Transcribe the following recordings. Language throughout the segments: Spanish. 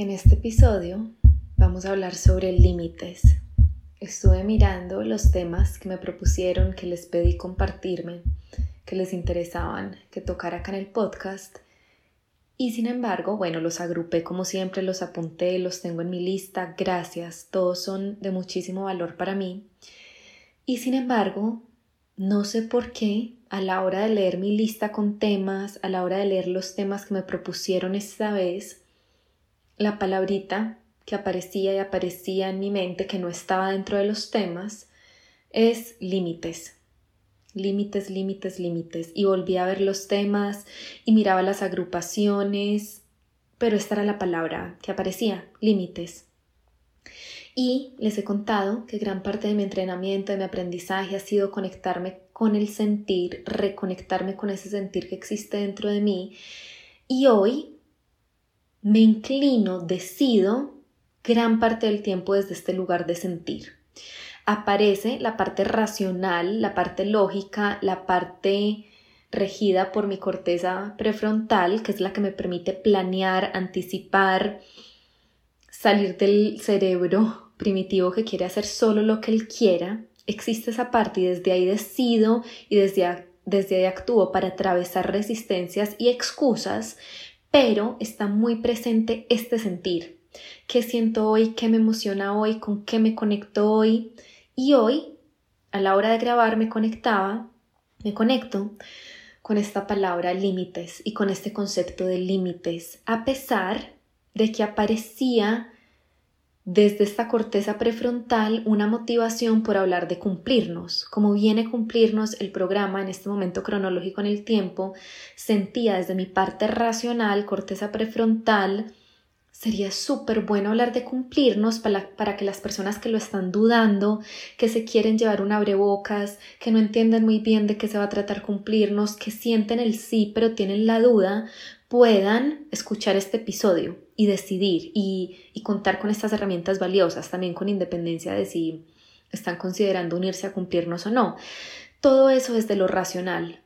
En este episodio vamos a hablar sobre límites. Estuve mirando los temas que me propusieron, que les pedí compartirme, que les interesaban que tocara acá en el podcast. Y sin embargo, bueno, los agrupé como siempre, los apunté, los tengo en mi lista, gracias, todos son de muchísimo valor para mí. Y sin embargo, no sé por qué, a la hora de leer mi lista con temas, a la hora de leer los temas que me propusieron esta vez, la palabrita que aparecía y aparecía en mi mente, que no estaba dentro de los temas, es límites. Límites, límites, límites. Y volví a ver los temas y miraba las agrupaciones, pero esta era la palabra que aparecía, límites. Y les he contado que gran parte de mi entrenamiento, de mi aprendizaje ha sido conectarme con el sentir, reconectarme con ese sentir que existe dentro de mí. Y hoy me inclino, decido gran parte del tiempo desde este lugar de sentir. Aparece la parte racional, la parte lógica, la parte regida por mi corteza prefrontal, que es la que me permite planear, anticipar, salir del cerebro primitivo que quiere hacer solo lo que él quiera. Existe esa parte y desde ahí decido y desde, desde ahí actúo para atravesar resistencias y excusas pero está muy presente este sentir. ¿Qué siento hoy? ¿Qué me emociona hoy? ¿Con qué me conecto hoy? Y hoy, a la hora de grabar, me conectaba, me conecto con esta palabra límites y con este concepto de límites, a pesar de que aparecía desde esta corteza prefrontal una motivación por hablar de cumplirnos. Como viene cumplirnos el programa en este momento cronológico en el tiempo, sentía desde mi parte racional, corteza prefrontal, sería súper bueno hablar de cumplirnos para, para, que las personas que lo están dudando, que se quieren llevar un abrebocas, que no entienden muy bien de qué se va a tratar cumplirnos, que sienten el sí pero tienen la duda, puedan escuchar este episodio y decidir y, contar con estas herramientas valiosas, también con independencia de si están considerando unirse a cumplirnos o no. Todo eso es de lo racional,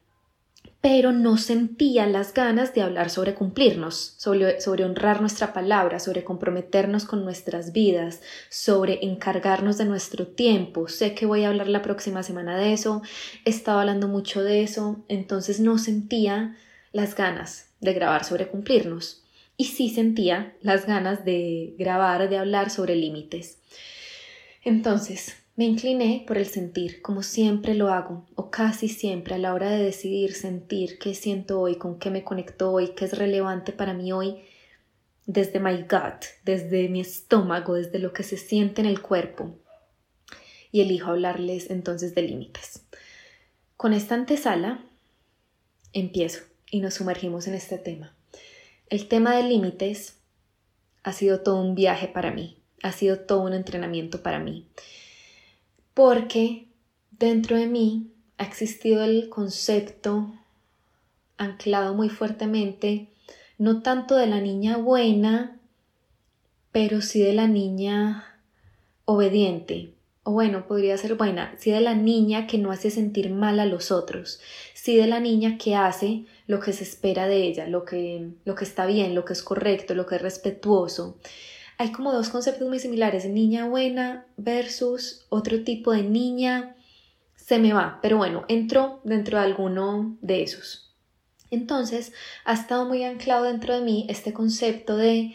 pero no sentía las ganas de hablar sobre cumplirnos, sobre, sobre, honrar nuestra palabra, sobre comprometernos con nuestras vidas, sobre encargarnos de nuestro tiempo. Sé que voy a hablar la próxima semana de eso, he estado hablando mucho de eso, entonces no sentía las ganas de grabar sobre cumplirnos y sí sentía las ganas de grabar, de hablar sobre límites. Entonces, me incliné por el sentir, como siempre lo hago, o casi siempre a la hora de decidir sentir qué siento hoy, con qué me conecto hoy, qué es relevante para mí hoy, desde my gut, desde mi estómago, desde lo que se siente en el cuerpo. Y elijo hablarles entonces de límites. Con esta antesala, empiezo y nos sumergimos en este tema. El tema de límites ha sido todo un viaje para mí, ha sido todo un entrenamiento para mí, porque dentro de mí ha existido el concepto anclado muy fuertemente, no tanto de la niña buena, pero sí de la niña obediente, o bueno, podría ser buena, sí de la niña que no hace sentir mal a los otros, sí de la niña que hace lo que se espera de ella, lo que, lo que está bien, lo que es correcto, lo que es respetuoso. Hay como dos conceptos muy similares, niña buena versus otro tipo de niña. Se me va, pero bueno, entró dentro de alguno de esos. Entonces, ha estado muy anclado dentro de mí este concepto de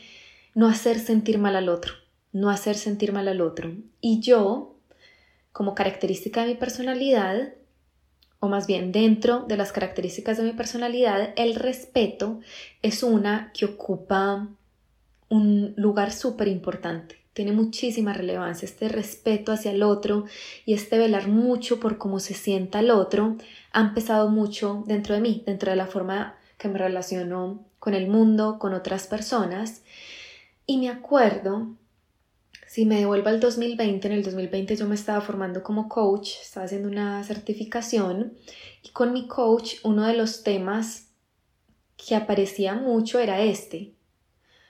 no hacer sentir mal al otro, no hacer sentir mal al otro. Y yo, como característica de mi personalidad, o más bien dentro de las características de mi personalidad, el respeto es una que ocupa un lugar súper importante. Tiene muchísima relevancia este respeto hacia el otro y este velar mucho por cómo se sienta el otro ha empezado mucho dentro de mí, dentro de la forma que me relaciono con el mundo, con otras personas. Y me acuerdo si me devuelvo al 2020, en el 2020 yo me estaba formando como coach, estaba haciendo una certificación y con mi coach uno de los temas que aparecía mucho era este.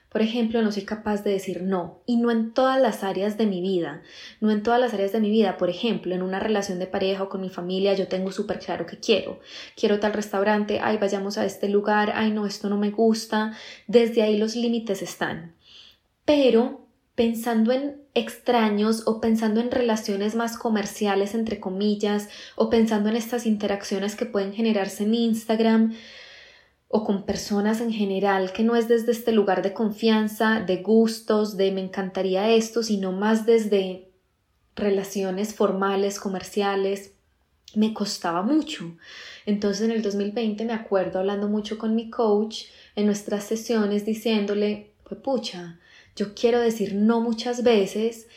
Por ejemplo, no soy capaz de decir no, y no en todas las áreas de mi vida, no en todas las áreas de mi vida. Por ejemplo, en una relación de pareja o con mi familia, yo tengo súper claro que quiero. Quiero tal restaurante, ay, vayamos a este lugar, ay, no, esto no me gusta. Desde ahí los límites están pero pensando en extraños o pensando en relaciones más comerciales, entre comillas, o pensando en estas interacciones que pueden generarse en Instagram o con personas en general, que no es desde este lugar de confianza, de gustos, de me encantaría esto, sino más desde relaciones formales, comerciales, me costaba mucho. Entonces en el 2020 me acuerdo hablando mucho con mi coach en nuestras sesiones diciéndole, pues pucha, yo quiero decir no muchas veces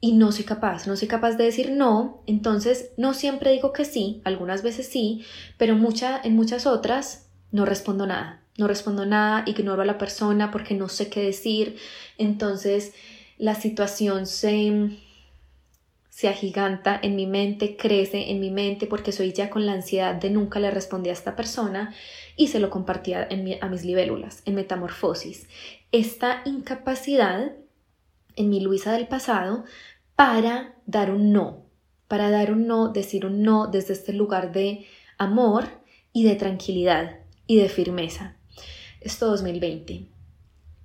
y no soy capaz, no soy capaz de decir no, entonces no siempre digo que sí, algunas veces sí, pero mucha, en muchas otras no respondo nada, no respondo nada, ignoro a la persona porque no sé qué decir, entonces la situación se se agiganta en mi mente, crece en mi mente porque soy ya con la ansiedad de nunca le respondí a esta persona y se lo compartía a mis libélulas, en metamorfosis. Esta incapacidad en mi Luisa del pasado para dar un no, para dar un no, decir un no desde este lugar de amor y de tranquilidad y de firmeza. Esto 2020.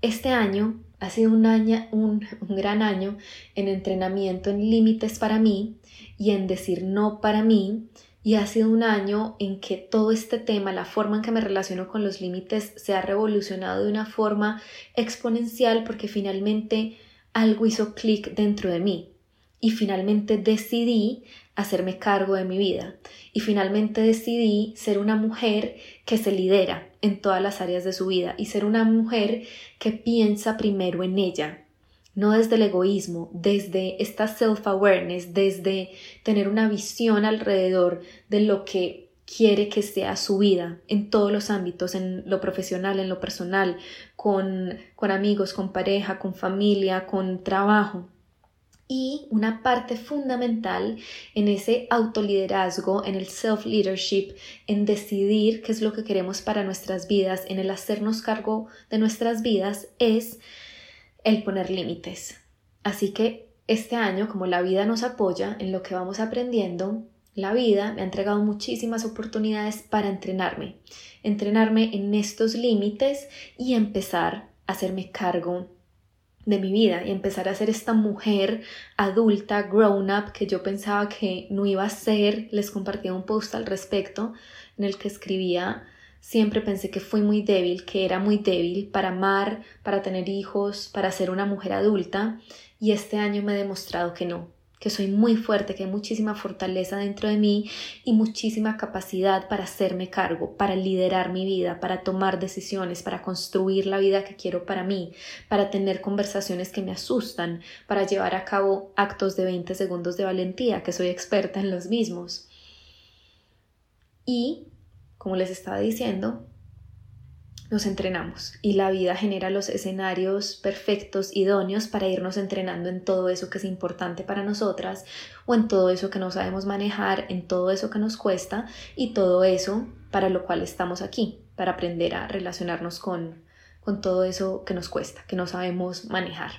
Este año ha sido un, año, un, gran año en entrenamiento en límites para mí y en decir no para mí y ha sido un año en que todo este tema, la forma en que me relaciono con los límites se ha revolucionado de una forma exponencial porque finalmente algo hizo clic dentro de mí. Y finalmente decidí hacerme cargo de mi vida. Y finalmente decidí ser una mujer que se lidera en todas las áreas de su vida y ser una mujer que piensa primero en ella, no desde el egoísmo, desde esta self-awareness, desde tener una visión alrededor de lo que quiere que sea su vida en todos los ámbitos, en lo profesional, en lo personal, con, con amigos, con pareja, con familia, con trabajo. Y una parte fundamental en ese autoliderazgo, en el self-leadership, en decidir qué es lo que queremos para nuestras vidas, en el hacernos cargo de nuestras vidas, es el poner límites. Así que este año, como la vida nos apoya en lo que vamos aprendiendo, la vida me ha entregado muchísimas oportunidades para entrenarme, entrenarme en estos límites y empezar a hacerme cargo de mi vida y empezar a ser esta mujer adulta, grown up, que yo pensaba que no iba a ser. Les compartía un post al respecto en el que escribía, siempre pensé que fui muy débil, que era muy débil para amar, para tener hijos, para ser una mujer adulta y este año me he demostrado que no, que soy muy fuerte, que hay muchísima fortaleza dentro de mí y muchísima capacidad para hacerme cargo, para liderar mi vida, para tomar decisiones, para construir la vida que quiero para mí, para tener conversaciones que me asustan, para llevar a cabo actos de 20 segundos de valentía, que soy experta en los mismos. Y, como les estaba diciendo, nos entrenamos y la vida genera los escenarios perfectos, idóneos para irnos entrenando en todo eso que es importante para nosotras o en todo eso que no sabemos manejar, en todo eso que nos cuesta y todo eso para lo cual estamos aquí, para aprender a relacionarnos con, con todo eso que nos cuesta, que no sabemos manejar.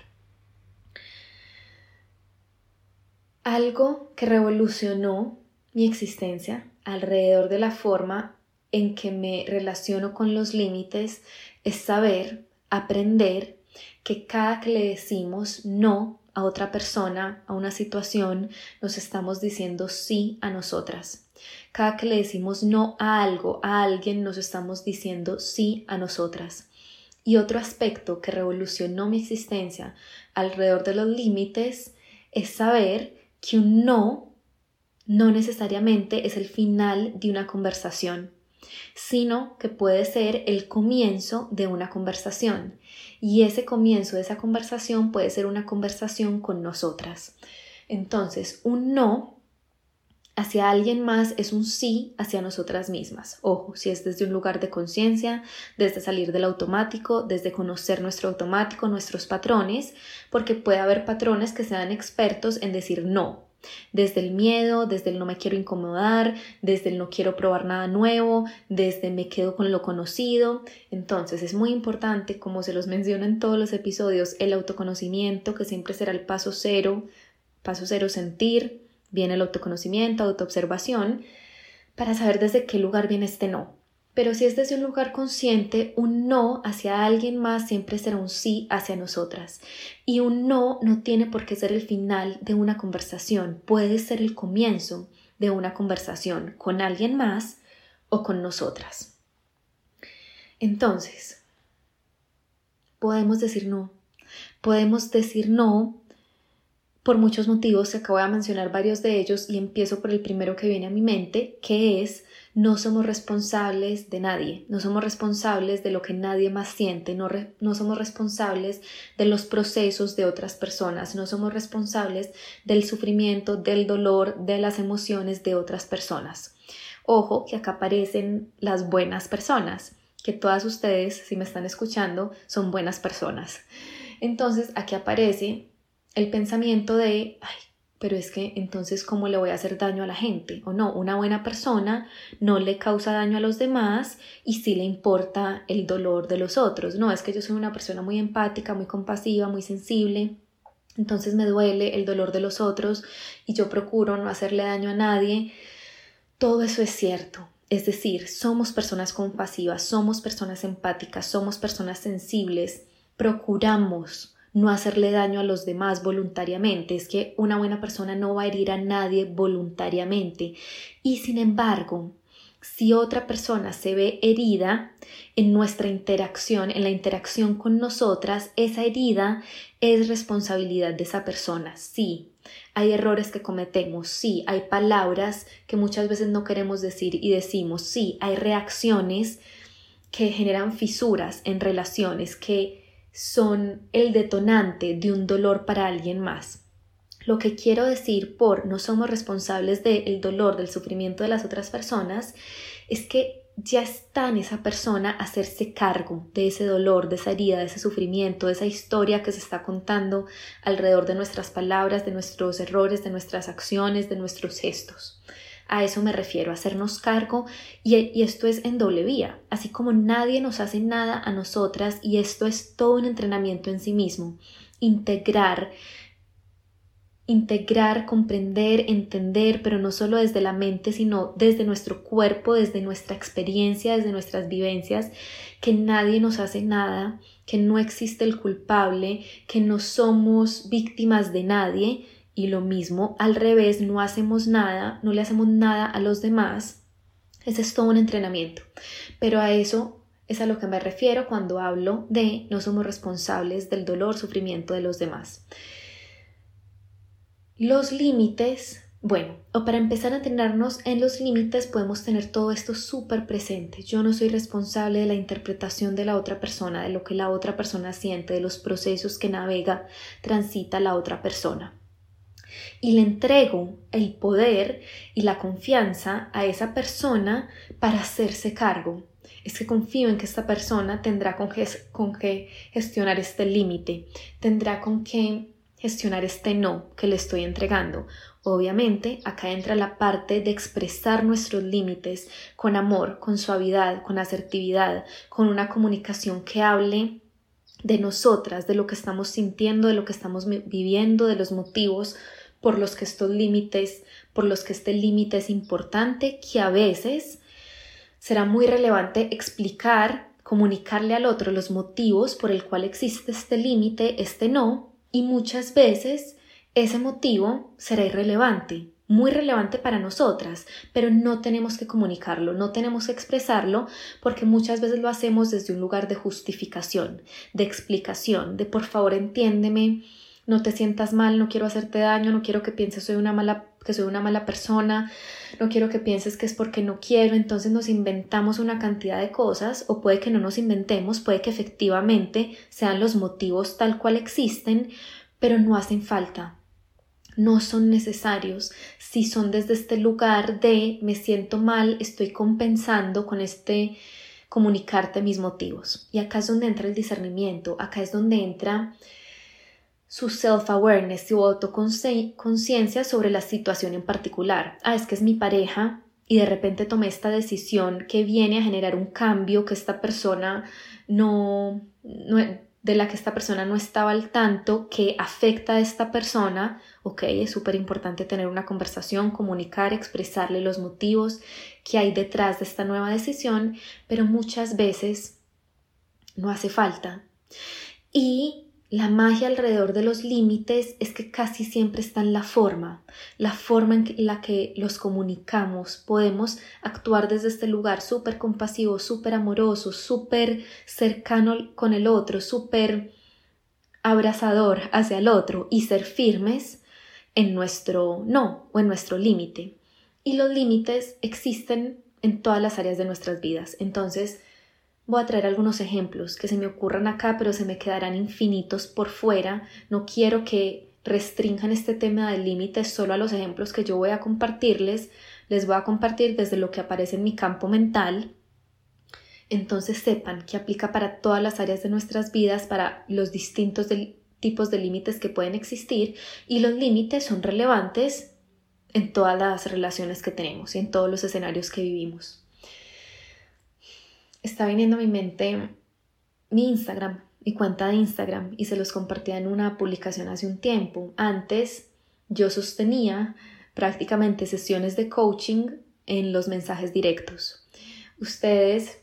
Algo que revolucionó mi existencia alrededor de la forma en que me relaciono con los límites es saber, aprender que cada que le decimos no a otra persona, a una situación, nos estamos diciendo sí a nosotras. Cada que le decimos no a algo, a alguien, nos estamos diciendo sí a nosotras. Y otro aspecto que revolucionó mi existencia alrededor de los límites es saber que un no no necesariamente es el final de una conversación sino que puede ser el comienzo de una conversación. Y ese comienzo de esa conversación puede ser una conversación con nosotras. Entonces, un no hacia alguien más es un sí hacia nosotras mismas. Ojo, si es desde un lugar de conciencia, desde salir del automático, desde conocer nuestro automático, nuestros patrones, porque puede haber patrones que sean expertos en decir no, desde el miedo, desde el no me quiero incomodar, desde el no quiero probar nada nuevo, desde me quedo con lo conocido. Entonces es muy importante, como se los menciono en todos los episodios, el autoconocimiento, que siempre será el paso cero, paso cero sentir, viene el autoconocimiento, autoobservación, para saber desde qué lugar viene este no. Pero si es desde un lugar consciente, un no hacia alguien más siempre será un sí hacia nosotras. Y un no no tiene por qué ser el final de una conversación, puede ser el comienzo de una conversación con alguien más o con nosotras. Entonces, podemos decir no. Podemos decir no por muchos motivos, se acabo de mencionar varios de ellos y empiezo por el primero que viene a mi mente, que es no somos responsables de nadie, no somos responsables de lo que nadie más siente, no, no, somos responsables de los procesos de otras personas, no somos responsables del sufrimiento, del dolor, de las emociones de otras personas. Ojo que acá aparecen las buenas personas, que todas ustedes, si me están escuchando, son buenas personas. Entonces aquí aparece el pensamiento de, ay, pero es que entonces cómo le voy a hacer daño a la gente o no, una buena persona no le causa daño a los demás y sí le importa el dolor de los otros, no, es que yo soy una persona muy empática, muy compasiva, muy sensible, entonces me duele el dolor de los otros y yo procuro no hacerle daño a nadie, todo eso es cierto, es decir, somos personas compasivas, somos personas empáticas, somos personas sensibles, procuramos no hacerle daño a los demás voluntariamente. Es que una buena persona no va a herir a nadie voluntariamente. Y sin embargo, si otra persona se ve herida en nuestra interacción, en la interacción con nosotras, esa herida es responsabilidad de esa persona. Sí, hay errores que cometemos, sí, hay palabras que muchas veces no queremos decir y decimos, sí, hay reacciones que generan fisuras en relaciones que son el detonante de un dolor para alguien más. Lo que quiero decir por no somos responsables del dolor, del sufrimiento de las otras personas, es que ya está en esa persona hacerse cargo de ese dolor, de esa herida, de ese sufrimiento, de esa historia que se está contando alrededor de nuestras palabras, de nuestros errores, de nuestras acciones, de nuestros gestos. A eso me refiero, hacernos cargo y, esto es en doble vía, así como nadie nos hace nada a nosotras y esto es todo un entrenamiento en sí mismo, integrar integrar, comprender, entender, pero no solo desde la mente, sino desde nuestro cuerpo, desde nuestra experiencia, desde nuestras vivencias, que nadie nos hace nada, que no existe el culpable, que no somos víctimas de nadie, y lo mismo al revés, no hacemos nada, no le hacemos nada a los demás. Ese es todo un entrenamiento. Pero a eso es a lo que me refiero cuando hablo de no somos responsables del dolor, sufrimiento de los demás. Los límites, bueno, o para empezar a entrenarnos en los límites podemos tener todo esto súper presente. Yo no soy responsable de la interpretación de la otra persona, de lo que la otra persona siente, de los procesos que navega, transita la otra persona y le entrego el poder y la confianza a esa persona para hacerse cargo. Es que confío en que esta persona tendrá con, con que gestionar este límite, tendrá con que gestionar este no que le estoy entregando. Obviamente, acá entra la parte de expresar nuestros límites con amor, con suavidad, con asertividad, con una comunicación que hable de nosotras, de lo que estamos sintiendo, de lo que estamos viviendo, de los motivos por los que estos límites, por los que este límite es importante, que a veces será muy relevante explicar, comunicarle al otro los motivos por el cual existe este límite, este no, y muchas veces ese motivo será irrelevante, muy relevante para nosotras, pero no tenemos que comunicarlo, no tenemos que expresarlo, porque muchas veces lo hacemos desde un lugar de justificación, de explicación, de por favor entiéndeme, no te sientas mal, no quiero hacerte daño, no quiero que pienses soy una mala, que soy una mala persona, no quiero que pienses que es porque no quiero, entonces nos inventamos una cantidad de cosas o puede que no nos inventemos, puede que efectivamente sean los motivos tal cual existen, pero no hacen falta. No son necesarios si son desde este lugar de me siento mal, estoy compensando con este comunicarte mis motivos. Y acá es donde entra el discernimiento, acá es donde entra su self-awareness, su autoconciencia sobre la situación en particular. Ah, es que es mi pareja y de repente tomé esta decisión que viene a generar un cambio que esta persona no, no de la que esta persona no estaba al tanto, que afecta a esta persona, ok, es súper importante tener una conversación, comunicar, expresarle los motivos qué hay detrás de esta nueva decisión, pero muchas veces no hace falta. Y la magia alrededor de los límites es que casi siempre está en la forma, la forma en la que los comunicamos. Podemos actuar desde este lugar súper compasivo, súper amoroso, súper cercano con el otro, súper abrazador hacia el otro y ser firmes en nuestro no o en nuestro límite. Y los límites existen en todas las áreas de nuestras vidas. Entonces, Voy a traer algunos ejemplos que se me ocurran acá, pero se me quedarán infinitos por fuera. No quiero que restrinjan este tema del límite solo a los ejemplos que yo voy a compartirles. Les voy a compartir desde lo que aparece en mi campo mental. Entonces sepan que aplica para todas las áreas de nuestras vidas, para los distintos tipos de límites que pueden existir y los límites son relevantes en todas las relaciones que tenemos y en todos los escenarios que vivimos está viniendo a mi mente mi Instagram, mi cuenta de Instagram, y se los compartía en una publicación hace un tiempo. Antes yo sostenía prácticamente sesiones de coaching en los mensajes directos. Ustedes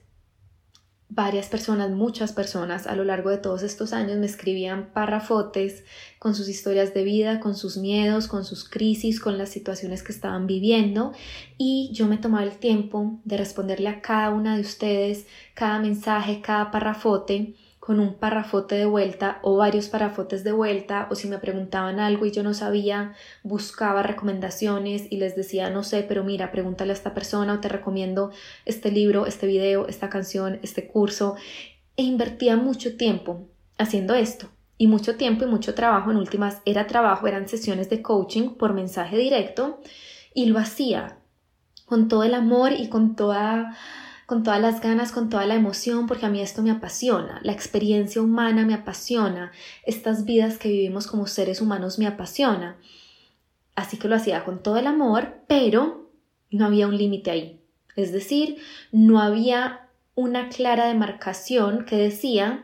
varias personas, muchas personas a lo largo de todos estos años me escribían párrafotes con sus historias de vida, con sus miedos, con sus crisis, con las situaciones que estaban viviendo y yo me tomaba el tiempo de responderle a cada una de ustedes, cada mensaje, cada párrafote con un parrafote de vuelta o varios parrafotes de vuelta o si me preguntaban algo y yo no sabía, buscaba recomendaciones y les decía, no sé, pero mira, pregúntale a esta persona o te recomiendo este libro, este video, esta canción, este curso e invertía mucho tiempo haciendo esto y mucho tiempo y mucho trabajo, en últimas era trabajo, eran sesiones de coaching por mensaje directo y lo hacía con todo el amor y con toda con todas las ganas, con toda la emoción, porque a mí esto me apasiona, la experiencia humana me apasiona, estas vidas que vivimos como seres humanos me apasiona. Así que lo hacía con todo el amor, pero no había un límite ahí. Es decir, no había una clara demarcación que decía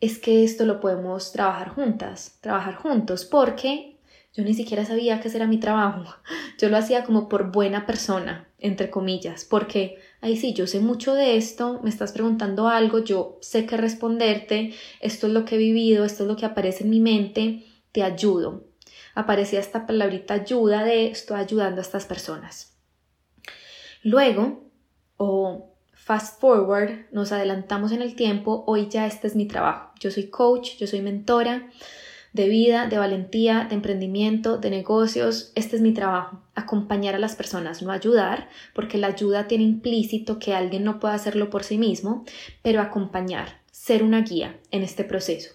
es que esto lo podemos trabajar juntas, trabajar juntos, porque yo ni siquiera sabía que era mi trabajo. Yo lo hacía como por buena persona, entre comillas, porque ahí sí, yo sé mucho de esto, me estás preguntando algo, yo sé qué responderte, esto es lo que he vivido, esto es lo que aparece en mi mente, te ayudo. Aparecía esta palabrita ayuda de estoy ayudando a estas personas. Luego, o fast forward, nos adelantamos en el tiempo, hoy ya este es mi trabajo. Yo soy coach, yo soy mentora, de vida, de valentía, de emprendimiento, de negocios. Este es mi trabajo, acompañar a las personas, no ayudar, porque la ayuda tiene implícito que alguien no puede hacerlo por sí mismo, pero acompañar, ser una guía en este proceso.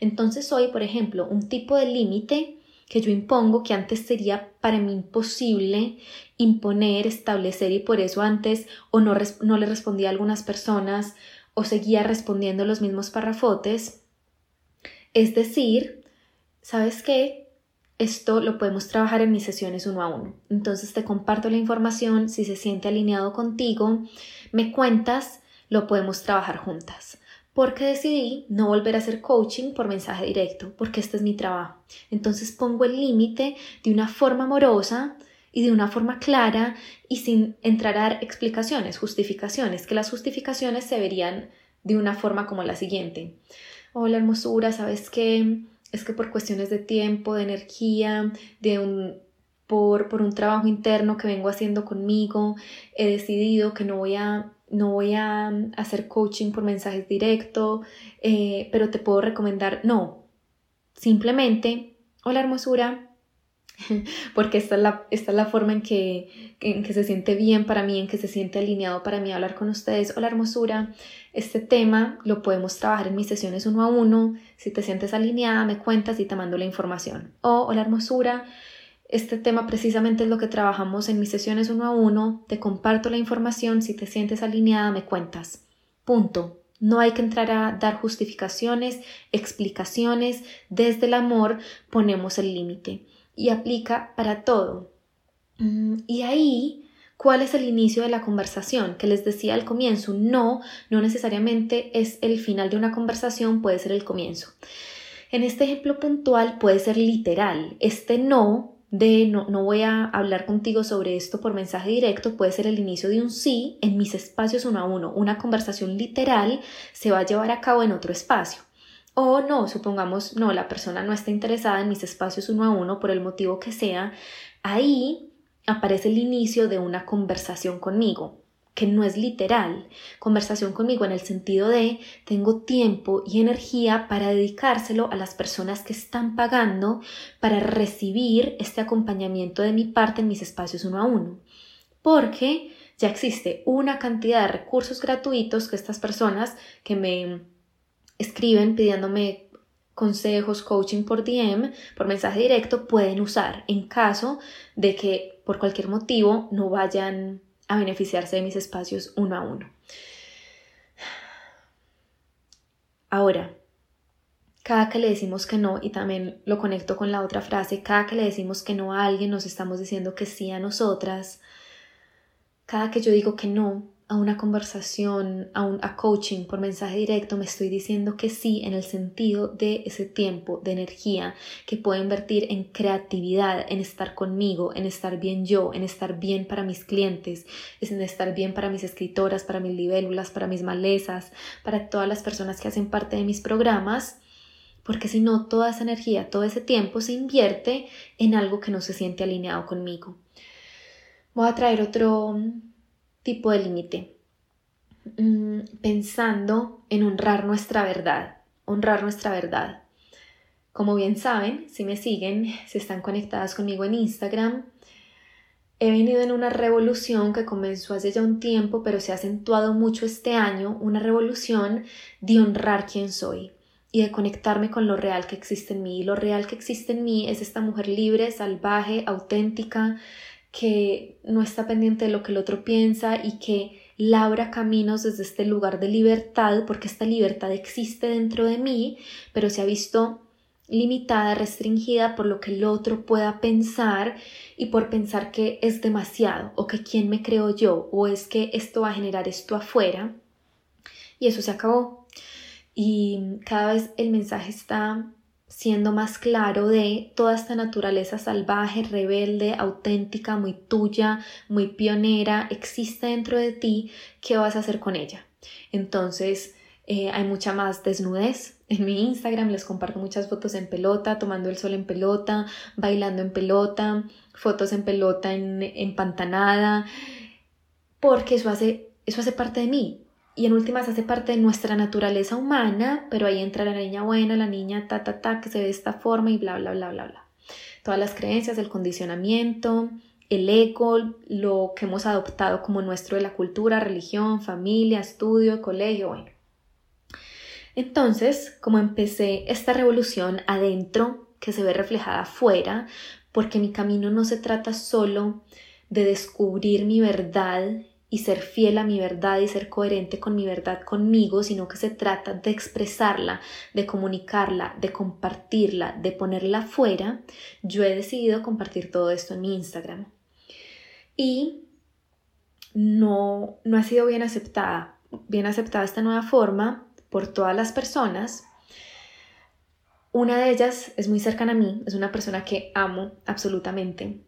Entonces soy, por ejemplo, un tipo de límite que yo impongo que antes sería para mí imposible imponer, establecer y por eso antes o no, no le respondía a algunas personas o seguía respondiendo los mismos parrafotes. Es decir, ¿sabes qué? Esto lo podemos trabajar en mis sesiones uno a uno. Entonces te comparto la información, si se siente alineado contigo, me cuentas, lo podemos trabajar juntas. Porque decidí no volver a hacer coaching por mensaje directo, porque este es mi trabajo. Entonces pongo el límite de una forma amorosa y de una forma clara y sin entrar a dar explicaciones, justificaciones, que las justificaciones se verían de una forma como la siguiente. Hola hermosura, ¿sabes qué? Es que por cuestiones de tiempo, de energía, de un, por, por un trabajo interno que vengo haciendo conmigo, he decidido que no voy a, no voy a hacer coaching por mensajes directos, eh, pero te puedo recomendar, no, simplemente, hola hermosura, porque esta es la, esta es la forma en que, en que se siente bien para mí, en que se siente alineado para mí hablar con ustedes. Hola hermosura, este tema lo podemos trabajar en mis sesiones uno a uno. Si te sientes alineada, me cuentas y te mando la información. O hola hermosura, este tema precisamente es lo que trabajamos en mis sesiones uno a uno. Te comparto la información. Si te sientes alineada, me cuentas. Punto. No hay que entrar a dar justificaciones, explicaciones. Desde el amor ponemos el límite y aplica para todo. Mm, y ahí, ¿cuál es el inicio de la conversación? Que les decía al comienzo, no, no necesariamente es el final de una conversación, puede ser el comienzo. En este ejemplo puntual puede ser literal. Este no de no, no voy a hablar contigo sobre esto por mensaje directo puede ser el inicio de un sí en mis espacios uno a uno. Una conversación literal se va a llevar a cabo en otro espacio. O no, supongamos, no, la persona no está interesada en mis espacios uno a uno por el motivo que sea, ahí aparece el inicio de una conversación conmigo que no es literal, conversación conmigo en el sentido de tengo tiempo y energía para dedicárselo a las personas que están pagando para recibir este acompañamiento de mi parte en mis espacios uno a uno. Porque ya existe una cantidad de recursos gratuitos que estas personas que me escriben pidiéndome consejos, coaching por DM, por mensaje directo, pueden usar en caso de que por cualquier motivo no vayan a beneficiarse de mis espacios uno a uno. Ahora, cada que le decimos que no, y también lo conecto con la otra frase, cada que le decimos que no a alguien nos estamos diciendo que sí a nosotras, cada que yo digo que no, a una conversación, a un a coaching por mensaje directo, me estoy diciendo que sí en el sentido de ese tiempo, de energía que puedo invertir en creatividad, en estar conmigo, en estar bien yo, en estar bien para mis clientes, es en estar bien para mis escritoras, para mis libélulas, para mis malezas, para todas las personas que hacen parte de mis programas, porque si no, toda esa energía, todo ese tiempo se invierte en algo que no se siente alineado conmigo. Voy a traer otro tipo de límite, mm, pensando en honrar nuestra verdad, honrar nuestra verdad. Como bien saben, si me siguen, si están conectadas conmigo en Instagram, he venido en una revolución que comenzó hace ya un tiempo, pero se ha acentuado mucho este año, una revolución de honrar quién soy y de conectarme con lo real que existe en mí. Y lo real que existe en mí es esta mujer libre, salvaje, auténtica, que no está pendiente de lo que el otro piensa y que labra caminos desde este lugar de libertad, porque esta libertad existe dentro de mí, pero se ha visto limitada, restringida por lo que el otro pueda pensar y por pensar que es demasiado o que quién me creo yo o es que esto va a generar esto afuera. Y eso se acabó. Y cada vez el mensaje está siendo más claro de toda esta naturaleza salvaje, rebelde, auténtica, muy tuya, muy pionera, existe dentro de ti, ¿qué vas a hacer con ella? Entonces, eh, hay mucha más desnudez. En mi Instagram les comparto muchas fotos en pelota, tomando el sol en pelota, bailando en pelota, fotos en pelota en, empantanada, porque eso hace, eso hace parte de mí y en últimas hace parte de nuestra naturaleza humana, pero ahí entra la niña buena, la niña ta ta ta que se ve de esta forma y bla bla bla bla bla. Todas las creencias, el condicionamiento, el eco, lo que hemos adoptado como nuestro de la cultura, religión, familia, estudio, colegio, bueno. Entonces, como empecé esta revolución adentro, que se ve reflejada afuera, porque mi camino no se trata solo de descubrir mi verdad y ser fiel a mi verdad y ser coherente con mi verdad conmigo, sino que se trata de expresarla, de comunicarla, de compartirla, de ponerla fuera, yo he decidido compartir todo esto en mi Instagram. Y no, no ha sido bien aceptada, bien aceptada esta nueva forma por todas las personas. Una de ellas es muy cercana a mí, es una persona que amo absolutamente.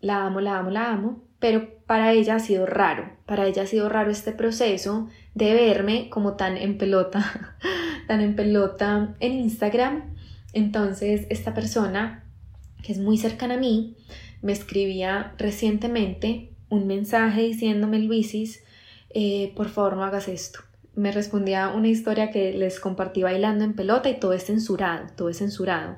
La amo, la amo, la amo pero para ella ha sido raro, para ella ha sido raro este proceso de verme como tan en pelota, tan en pelota en Instagram. Entonces, esta persona, que es muy cercana a mí, me escribía recientemente un mensaje diciéndome, Luisis, eh, por favor no hagas esto. Me respondía una historia que les compartí bailando en pelota y todo es censurado, todo es censurado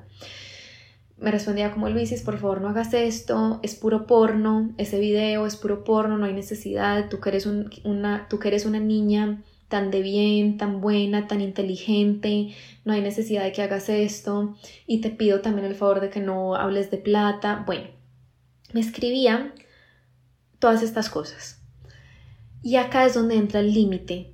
me respondía como Luisis, por favor no hagas esto, es puro porno, ese video es puro porno, no hay necesidad, tú que eres, una, tú que eres una niña tan de bien, tan buena, tan inteligente, no hay necesidad de que hagas esto y te pido también el favor de que no hables de plata. Bueno, me escribía todas estas cosas. Y acá es donde entra el límite.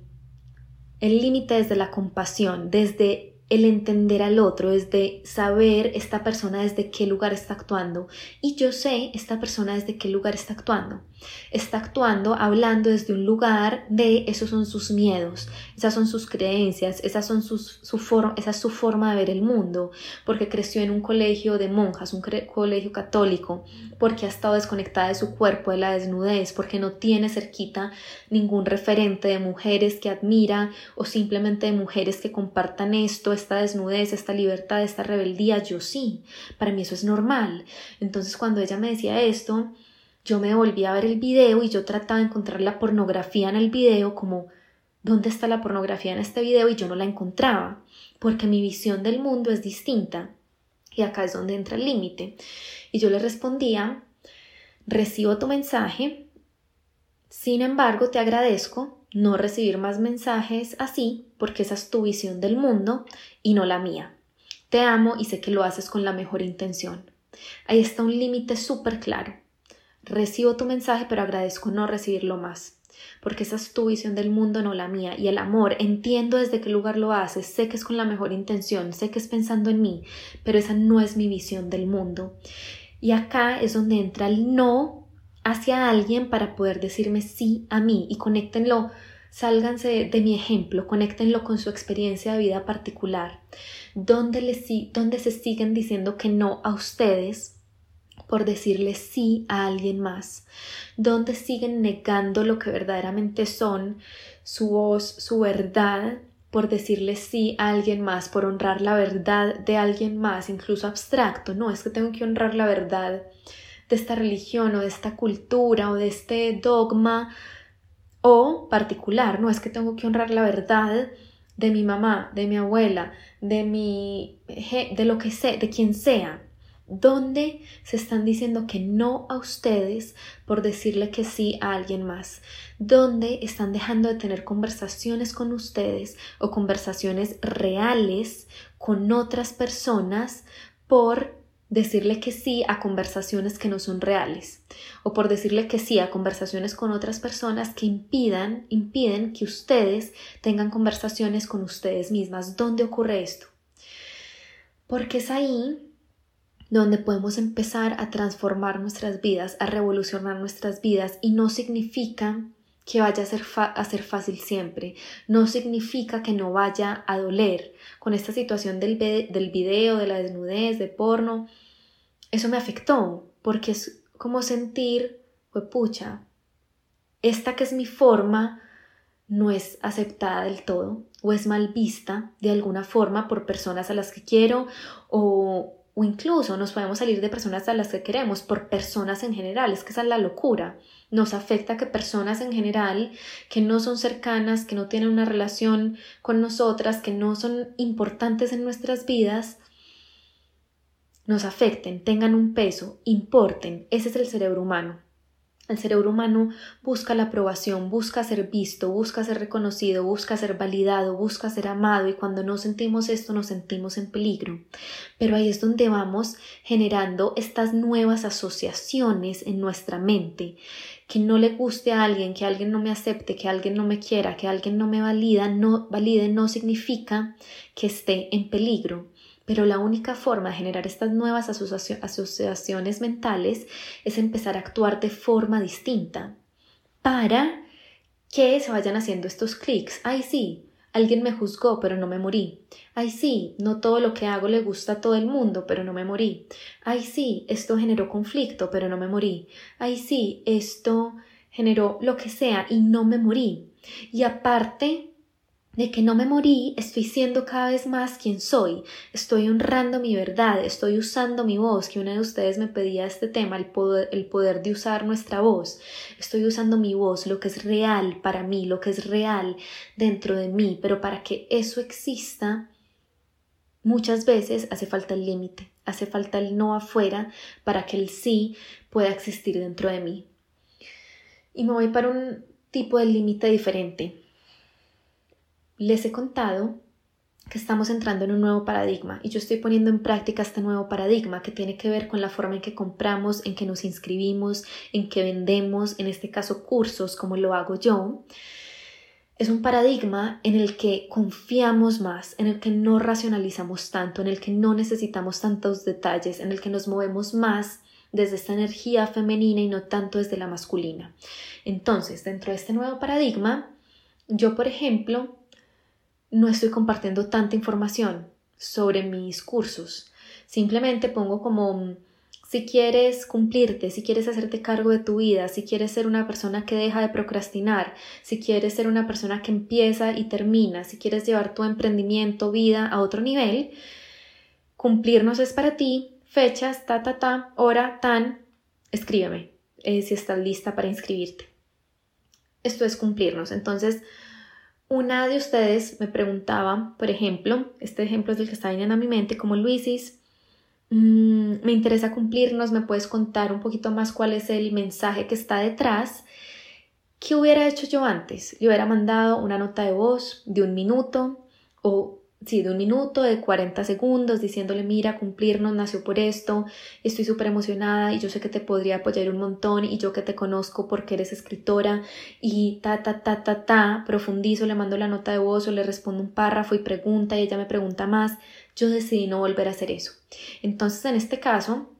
El límite desde la compasión, desde el entender al otro, es de saber esta persona desde qué lugar está actuando y yo sé esta persona desde qué lugar está actuando. Está actuando, hablando desde un lugar de esos son sus miedos, esas son sus creencias, esas son sus, su esa es su forma de ver el mundo, porque creció en un colegio de monjas, un colegio católico, porque ha estado desconectada de su cuerpo, de la desnudez, porque no tiene cerquita ningún referente de mujeres que admira o simplemente de mujeres que compartan esto, esta desnudez, esta libertad, esta rebeldía. Yo sí, para mí eso es normal. Entonces cuando ella me decía esto, yo me volví a ver el video y yo trataba de encontrar la pornografía en el video como ¿dónde está la pornografía en este video? y yo no la encontraba, porque mi visión del mundo es distinta. Y acá es donde entra el límite. Y yo le respondía, recibo tu mensaje, sin embargo te agradezco no recibir más mensajes así, porque esa es tu visión del mundo y no la mía. Te amo y sé que lo haces con la mejor intención. Ahí está un límite súper claro. Recibo tu mensaje, pero agradezco no recibirlo más, porque esa es tu visión del mundo, no la mía. Y el amor, entiendo desde qué lugar lo haces, sé que es con la mejor intención, sé que es pensando en mí, pero esa no es mi visión del mundo. Y acá es donde entra el no hacia alguien para poder decirme sí a mí y conéctenlo, sálganse de mi ejemplo, conéctenlo con su experiencia de vida particular, donde, les, donde se siguen diciendo que no a ustedes por decirle sí a alguien más, donde siguen negando lo que verdaderamente son, su voz, su verdad, por decirle sí a alguien más, por honrar la verdad de alguien más, incluso abstracto, no es que tengo que honrar la verdad de esta religión o de esta cultura o de este dogma o particular, no es que tengo que honrar la verdad de mi mamá, de mi abuela, de mi de lo que sé, de quien sea, donde se están diciendo que no a ustedes por decirle que sí a alguien más, donde están dejando de tener conversaciones con ustedes o conversaciones reales con otras personas por decirle que sí a conversaciones que no son reales o por decirle que sí a conversaciones con otras personas que impidan, impiden que ustedes tengan conversaciones con ustedes mismas. ¿Dónde ocurre esto? Porque es ahí donde podemos empezar a transformar nuestras vidas, a revolucionar nuestras vidas y no significa que vaya a ser, fácil siempre, no significa que no vaya a doler. Con esta situación del, del video, de la desnudez, de porno, eso me afectó porque es como sentir, pues pucha, esta que es mi forma no es aceptada del todo o es mal vista de alguna forma por personas a las que quiero o o incluso nos podemos salir de personas a las que queremos por personas en general, es que esa es la locura. Nos afecta que personas en general que no son cercanas, que no tienen una relación con nosotras, que no son importantes en nuestras vidas, nos afecten, tengan un peso, importen. Ese es el cerebro humano. El cerebro humano busca la aprobación, busca ser visto, busca ser reconocido, busca ser validado, busca ser amado y cuando no sentimos esto nos sentimos en peligro. Pero ahí es donde vamos generando estas nuevas asociaciones en nuestra mente. Que no le guste a alguien, que alguien no me acepte, que alguien no me quiera, que alguien no me no valide no significa que esté en peligro. Pero la única forma de generar estas nuevas asociaciones mentales es empezar a actuar de forma distinta para que se vayan haciendo estos clics. Ay, sí, alguien me juzgó, pero no me morí. Ay, sí, no todo lo que hago le gusta a todo el mundo, pero no me morí. Ay, sí, esto generó conflicto, pero no me morí. Ay, sí, esto generó lo que sea y no me morí. Y aparte, de que no me morí, estoy siendo cada vez más quien soy, estoy honrando mi verdad, estoy usando mi voz, que una de ustedes me pedía este tema, el poder, el poder de usar nuestra voz, estoy usando mi voz, lo que es real para mí, lo que es real dentro de mí, pero para que eso exista, muchas veces hace falta el límite, hace falta el no afuera para que el sí pueda existir dentro de mí. Y me voy para un tipo de límite diferente les he contado que estamos entrando en un nuevo paradigma y yo estoy poniendo en práctica este nuevo paradigma que tiene que ver con la forma en que compramos, en que nos inscribimos, en que vendemos, en este caso cursos como lo hago yo. Es un paradigma en el que confiamos más, en el que no racionalizamos tanto, en el que no necesitamos tantos detalles, en el que nos movemos más desde esta energía femenina y no tanto desde la masculina. Entonces, dentro de este nuevo paradigma, yo, por ejemplo, no estoy compartiendo tanta información sobre mis cursos. Simplemente pongo como si quieres cumplirte, si quieres hacerte cargo de tu vida, si quieres ser una persona que deja de procrastinar, si quieres ser una persona que empieza y termina, si quieres llevar tu emprendimiento, vida a otro nivel, cumplirnos es para ti, fechas, ta, ta, ta, hora, tan, escríbeme eh, si estás lista para inscribirte. Esto es cumplirnos. Entonces, una de ustedes me preguntaba, por ejemplo, este ejemplo es el que está viniendo a mi mente, como Luisis, Mm, me interesa cumplirnos, me puedes contar un poquito más cuál es el mensaje que está detrás. ¿Qué hubiera hecho yo antes? Le hubiera mandado una nota de voz de un minuto o sí, de un minuto, de 40 segundos, diciéndole, mira, cumplirnos nació por esto, estoy súper emocionada y yo sé que te podría apoyar un montón y yo que te conozco porque eres escritora y ta, ta, ta, ta, ta, profundizo, le mando la nota de voz o le respondo un párrafo y pregunta y ella me pregunta más, yo decidí no volver a hacer eso. Entonces, en este caso,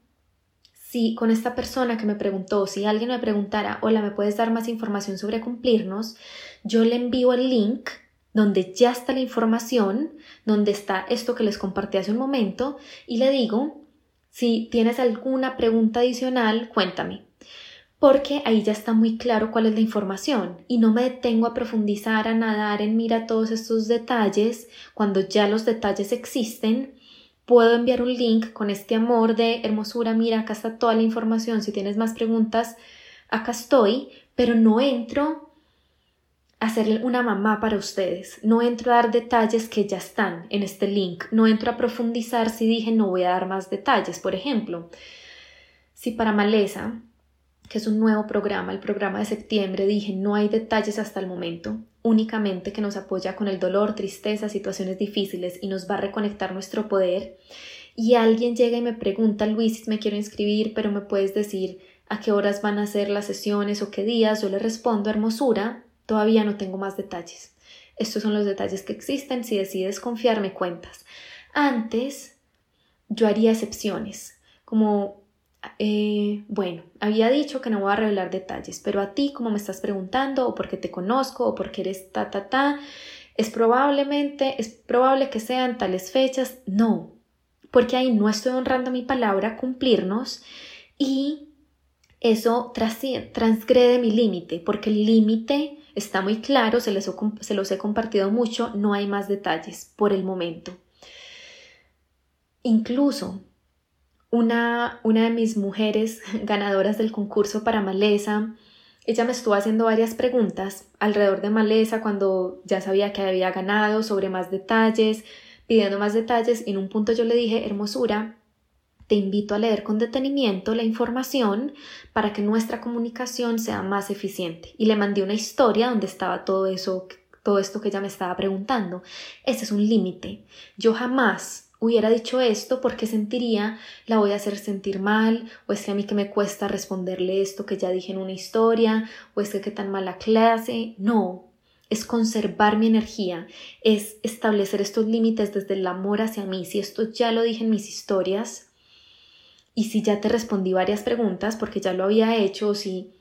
si con esta persona que me preguntó, si alguien me preguntara, hola, ¿me puedes dar más información sobre cumplirnos? Yo le envío el link donde ya está la información, donde está esto que les compartí hace un momento, y le digo, si tienes alguna pregunta adicional, cuéntame. Porque ahí ya está muy claro cuál es la información y no me detengo a profundizar, a nadar en mira todos estos detalles cuando ya los detalles existen. Puedo enviar un link con este amor de hermosura, mira, acá está toda la información, si tienes más preguntas, acá estoy, pero no entro hacer una mamá para ustedes. No entro a dar detalles que ya están en este link. No entro a profundizar si dije no voy a dar más detalles. Por ejemplo, si para Maleza, que es un nuevo programa, el programa de septiembre, dije no hay detalles hasta el momento, únicamente que nos apoya con el dolor, tristeza, situaciones difíciles y nos va a reconectar nuestro poder. Y alguien llega y me pregunta, Luis, me quiero inscribir, pero me puedes decir a qué horas van a ser las sesiones o qué días. Yo le respondo, hermosura, Todavía no tengo más detalles. Estos son los detalles que existen. Si decides confiar, me cuentas. Antes, yo haría excepciones, como, eh, bueno, había dicho que no voy a revelar detalles, pero a ti, como me estás preguntando, o porque te conozco, o porque eres ta, ta, ta, es probablemente, es probable que sean tales fechas. No, porque ahí no estoy honrando mi palabra, cumplirnos, y eso transgrede mi límite, porque el límite Está muy claro, se, se los he compartido mucho, no hay más detalles por el momento. Incluso una, una de mis mujeres ganadoras del concurso para Maleza, ella me estuvo haciendo varias preguntas alrededor de Maleza cuando ya sabía que había ganado, sobre más detalles, pidiendo más detalles y en un punto yo le dije, hermosura, te invito a leer con detenimiento la información para que nuestra comunicación sea más eficiente. Y le mandé una historia donde estaba todo eso, todo esto que ella me estaba preguntando. Ese es un límite. Yo jamás hubiera dicho esto porque sentiría la voy a hacer sentir mal, o es que a mí que me cuesta responderle esto que ya dije en una historia, o es que qué tan mala clase. No, es conservar mi energía, es establecer estos límites desde el amor hacia mí. Si esto ya lo dije en mis historias, y si ya te respondí varias preguntas porque ya lo había hecho o si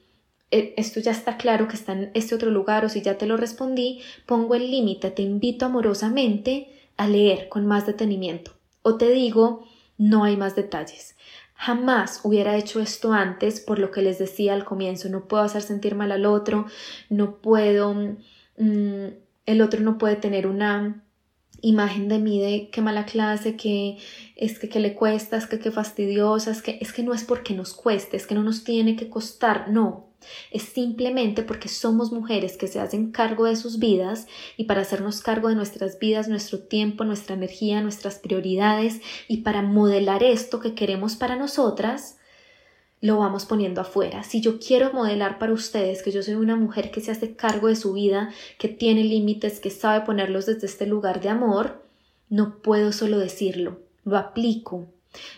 eh, esto ya está claro que está en este otro lugar o si ya te lo respondí, pongo el límite, te invito amorosamente a leer con más detenimiento o te digo no hay más detalles. Jamás hubiera hecho esto antes por lo que les decía al comienzo, no puedo hacer sentir mal al otro, no puedo, mm, el otro no puede tener una imagen de mí de qué mala clase, que es que, que le cuesta, es que qué fastidiosa, es que, es que no es porque nos cueste, es que no nos tiene que costar, no. Es simplemente porque somos mujeres que se hacen cargo de sus vidas y para hacernos cargo de nuestras vidas, nuestro tiempo, nuestra energía, nuestras prioridades y para modelar esto que queremos para nosotras, lo vamos poniendo afuera. Si yo quiero modelar para ustedes que yo soy una mujer que se hace cargo de su vida, que tiene límites, que sabe ponerlos desde este lugar de amor, no puedo solo decirlo, lo aplico.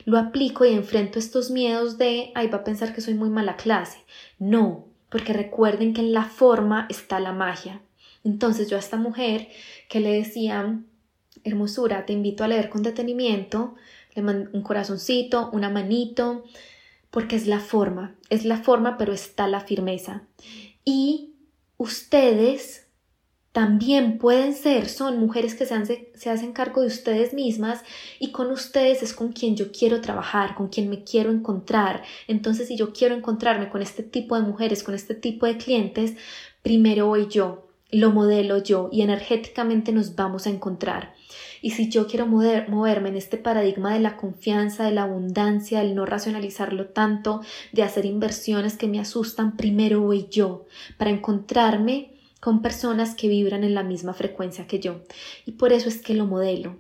Lo aplico y enfrento estos miedos de, ay, va a pensar que soy muy mala clase. No, porque recuerden que en la forma está la magia. Entonces yo a esta mujer que le decía, hermosura, te invito a leer con detenimiento, le mando un corazoncito, una manito, porque es la forma, es la forma, pero está la firmeza. Y ustedes también pueden ser, son mujeres que se, se, hacen cargo de ustedes mismas y con ustedes es con quien yo quiero trabajar, con quien me quiero encontrar. Entonces, si yo quiero encontrarme con este tipo de mujeres, con este tipo de clientes, primero voy yo, lo modelo yo y energéticamente nos vamos a encontrar. Y si yo quiero moverme en este paradigma de la confianza, de la abundancia, del no racionalizarlo tanto, de hacer inversiones que me asustan, primero voy yo para encontrarme con personas que vibran en la misma frecuencia que yo. Y por eso es que lo modelo.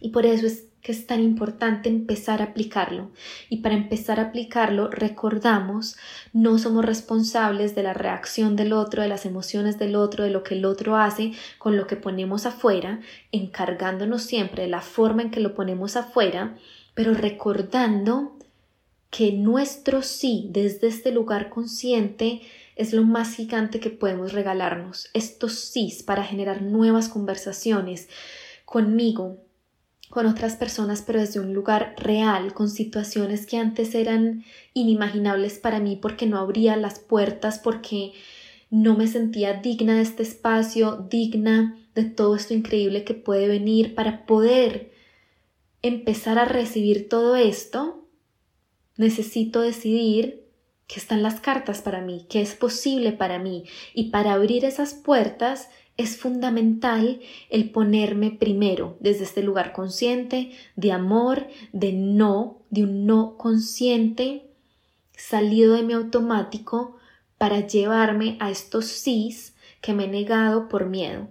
Y por eso es que es tan importante empezar a aplicarlo. Y para empezar a aplicarlo, recordamos, no somos responsables de la reacción del otro, de las emociones del otro, de lo que el otro hace con lo que ponemos afuera, encargándonos siempre de la forma en que lo ponemos afuera, pero recordando que nuestro sí desde este lugar consciente es lo más gigante que podemos regalarnos. Estos sí para generar nuevas conversaciones conmigo, con otras personas, pero desde un lugar real, con situaciones que antes eran inimaginables para mí porque no abría las puertas, porque no me sentía digna de este espacio, digna de todo esto increíble que puede venir. Para poder empezar a recibir todo esto, necesito decidir que están las cartas para mí, que es posible para mí. Y para abrir esas puertas es fundamental el ponerme primero desde este lugar consciente de amor, de no, de un no consciente salido de mi automático para llevarme a estos sís que me he negado por miedo,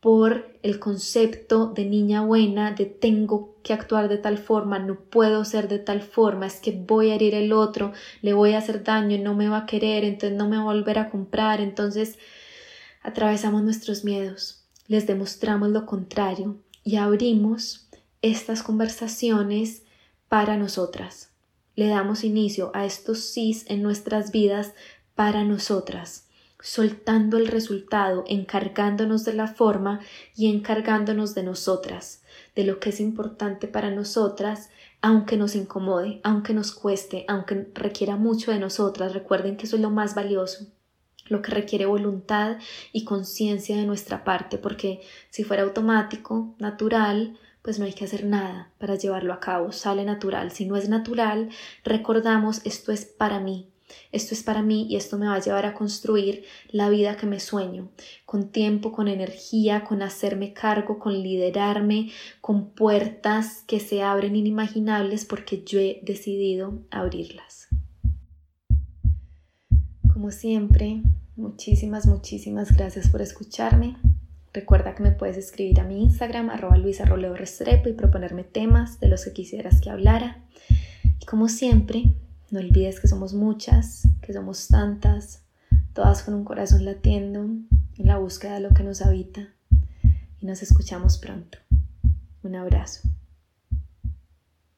por el concepto de niña buena, de tengo que actuar de tal forma, no puedo ser de tal forma, es que voy a herir el otro, le voy a hacer daño, no me va a querer, entonces no me va a volver a comprar, entonces atravesamos nuestros miedos, les demostramos lo contrario y abrimos estas conversaciones para nosotras. Le damos inicio a estos sís en nuestras vidas para nosotras, soltando el resultado, encargándonos de la forma y encargándonos de nosotras, de lo que es importante para nosotras, aunque nos incomode, aunque nos cueste, aunque requiera mucho de nosotras. Recuerden que eso es lo más valioso lo que requiere voluntad y conciencia de nuestra parte, porque si fuera automático, natural, pues no hay que hacer nada para llevarlo a cabo, sale natural. Si no es natural, recordamos esto es para mí, esto es para mí y esto me va a llevar a construir la vida que me sueño, con tiempo, con energía, con hacerme cargo, con liderarme, con puertas que se abren inimaginables porque yo he decidido abrirlas. Como siempre, muchísimas, muchísimas gracias por escucharme. Recuerda que me puedes escribir a mi Instagram, arroba Restrepo, y proponerme temas de los que quisieras que hablara. Y como siempre, no olvides que somos muchas, que somos tantas, todas con un corazón latiendo en la búsqueda de lo que nos habita. Y nos escuchamos pronto. Un abrazo.